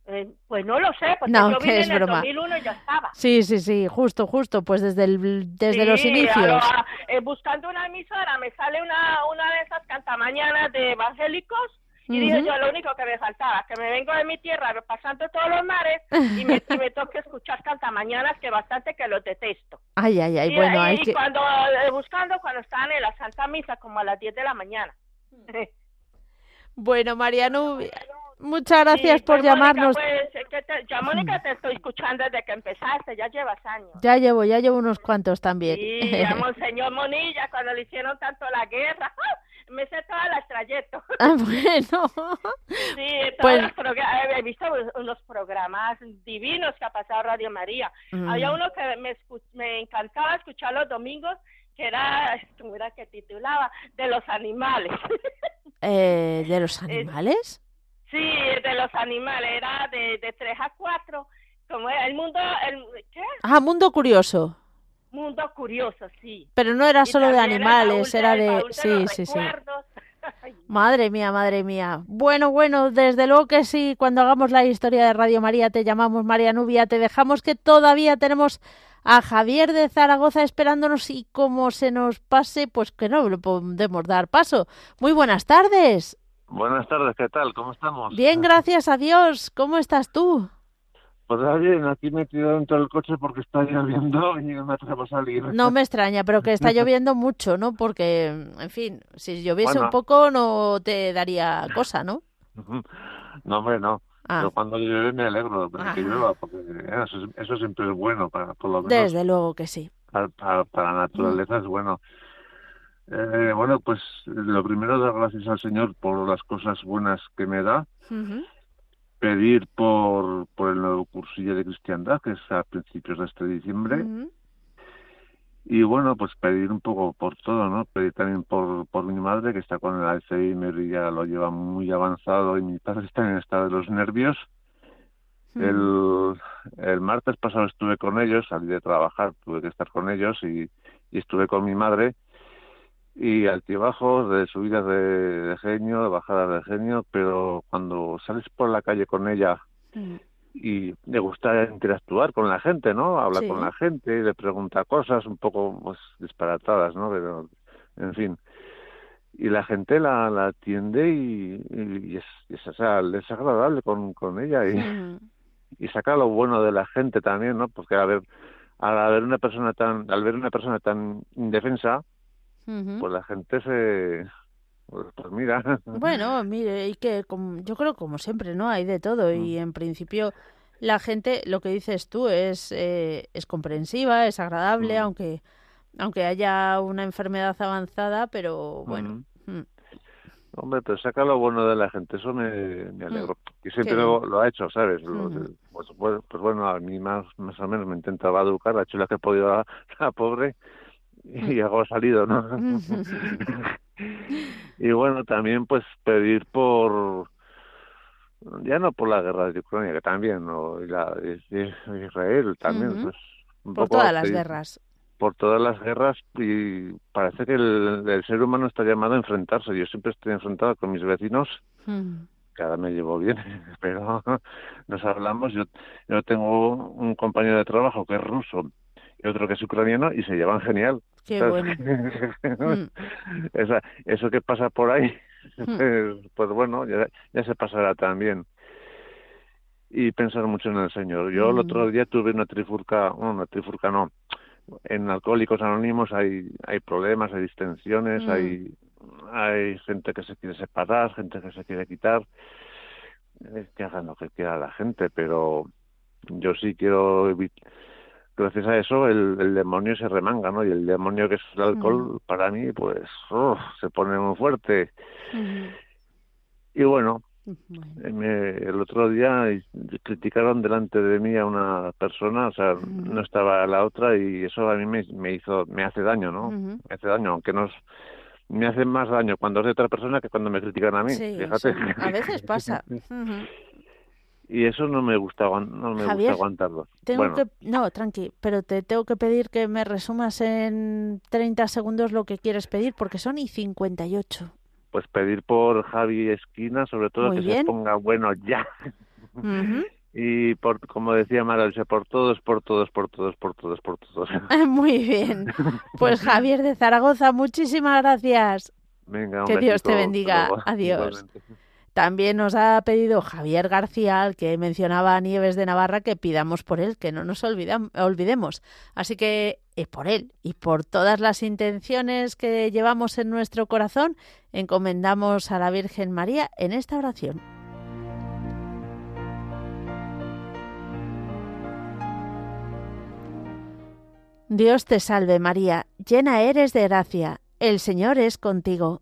Eh, pues no lo sé, porque No, yo vine es en el broma. 2001 y ya estaba. Sí, sí, sí, justo, justo, pues desde el desde los inicios. ahora, eh, buscando una emisora me sale una, una de esas cantamañanas de evangélicos y dije Ujú. yo lo único que me faltaba, que me vengo de mi tierra pasando todos los mares y me, y me toque escuchar cantamañanas que bastante que los detesto. Ay, ay, ay, y, bueno, y- hay que cuando eh, buscando cuando estaban en la Santa Misa como a las 10 de la mañana. Bueno, María Nubia, muchas gracias Sí, por pues, Mónica, llamarnos. pues, eh, que te- ya Mónica te estoy escuchando desde que empezaste, ya llevas años. Ya llevo, ya llevo unos cuantos también. Y a Monseñor Monilla, cuando le hicieron tanto la guerra, me sé todas las trayectos. Ah, bueno. Sí, Pues- he visto unos programas divinos que ha pasado Radio María. Mm. Había uno que me, me encantaba escuchar los domingos, que era, ¿cómo era que titulaba? De los animales. Eh, ¿De los animales? Sí, de los animales, era de, de 3 a 4, como era el mundo, el, ¿qué? Ah, Mundo Curioso. Mundo curioso, sí. Pero no era Y solo de animales, era de... Sí, sí, sí. Madre mía, madre mía. Bueno, bueno, desde luego que sí, cuando hagamos la historia de Radio María te llamamos María Nubia, te dejamos que todavía tenemos a Javier de Zaragoza esperándonos y como se nos pase, pues que no le podemos dar paso. Muy buenas tardes. Buenas tardes, ¿qué tal? ¿Cómo estamos? Bien, gracias a Dios. ¿Cómo estás tú? Pues ah, bien, aquí metido dentro del coche porque está lloviendo y no me atrevo a salir. No me extraña, pero que está lloviendo mucho, ¿no? Porque, en fin, si lloviese Bueno. un poco no te daría cosa, ¿no? No, hombre, no. Ah. Pero cuando llueve me alegro de que Ajá. llueva, porque eso, es- eso siempre es bueno, para, por lo menos Desde luego que sí. para, para- para la naturaleza es bueno. Eh, bueno, pues lo primero, dar gracias al Señor por las cosas buenas que me da. Pedir por, por el nuevo cursillo de cristiandad, que es a principios de este diciembre. Y bueno, pues pedir un poco por todo, ¿no? Pedir también por, por mi madre, que está con el Alzheimer y ya lo lleva muy avanzado, y mi padre está en estado de los nervios. El, el martes pasado estuve con ellos, salí de trabajar, tuve que estar con ellos y, y estuve con mi madre. Y altibajos de subidas de, de genio, de bajadas de genio, pero cuando sales por la calle con ella y le gusta interactuar con la gente, ¿no? Hablar Sí. con la gente, le pregunta cosas un poco pues, disparatadas, ¿no? Pero, en fin. Y la gente la, la atiende y, y es, es, o sea, es agradable con, con ella y, y saca lo bueno de la gente también, ¿no? Porque al ver, al ver una persona tan, al ver una persona tan indefensa, Pues la gente se, pues, pues mira. Bueno, mire, y que como- yo creo como siempre, ¿no? Hay de todo y en principio la gente, lo que dices tú, es, eh, es comprensiva, es agradable, aunque, aunque haya una enfermedad avanzada, pero bueno. mm, Hombre, pero saca lo bueno de la gente, eso me, me alegro. Y siempre lo, ha hecho, ¿sabes? Lo- pues, pues, pues bueno, a mí más, más o menos me intentaba educar, ha hecho la que podido la, la pobre y algo ha salido, ¿no? y bueno, también pues pedir por, ya no por la guerra de Ucrania, que también, y la de, Israel también, pues un Por poco todas las guerras. por todas las guerras y parece que el, el ser humano está llamado a enfrentarse. Yo siempre estoy enfrentado con mis vecinos, Mm. que ahora me llevo bien, pero nos hablamos. Yo, yo tengo un compañero de trabajo que es ruso y otro que es ucraniano y se llevan genial. Qué ¿sabes? bueno. Esa- eso que pasa por ahí, Mm. pues, pues bueno, ya, ya se pasará también. Y pensar mucho en el Señor. Yo el otro Mm. día tuve una trifurca, bueno, una trifurca no, en Alcohólicos Anónimos hay, hay problemas, hay distensiones, Mm. hay, hay gente que se quiere separar, gente que se quiere quitar. es que hagan lo que quiera la gente, pero yo sí quiero evitar gracias a eso el, el, demonio se remanga, ¿no? Y el demonio que es el alcohol, para mí, pues, oh, se pone muy fuerte. Y bueno, me, el otro día criticaron delante de mí a una persona, o sea, no estaba la otra y eso a mí me, me hizo, me hace daño, ¿no? Me hace daño, aunque no me hace más daño cuando es de otra persona que cuando me critican a mí, fíjate. a veces pasa. y eso no me gusta no me gusta aguantarlo. Tengo que, no, tranqui, pero te tengo que pedir que me resumas en 30 segundos lo que quieres pedir porque son y 58. Pues pedir por Javi Esquina, sobre todo que se ponga bueno ya. Y por, como decía Maralse, por todos, por todos, por todos, por todos, por todos. Muy bien. Pues Javier de Zaragoza, muchísimas gracias. Venga, que Dios te bendiga. Adiós. También nos ha pedido Javier García, que mencionaba a Nieves de Navarra, que pidamos por él, que no nos olvidemos. Así que eh, por él y por todas las intenciones que llevamos en nuestro corazón, encomendamos a la Virgen María en esta oración. Dios te salve María, llena eres de gracia, el Señor es contigo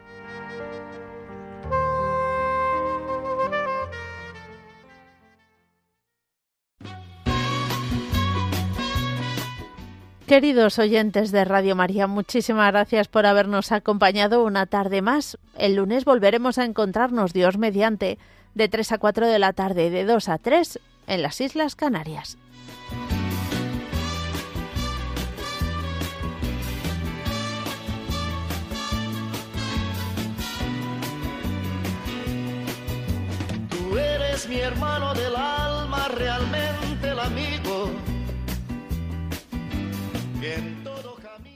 Queridos oyentes de Radio María, muchísimas gracias por habernos acompañado una tarde más. El lunes volveremos a encontrarnos, Dios mediante, de 3 a 4 de la tarde, de 2 a 3 en las Islas Canarias. Tú eres mi hermano del alma, realmente el amigo in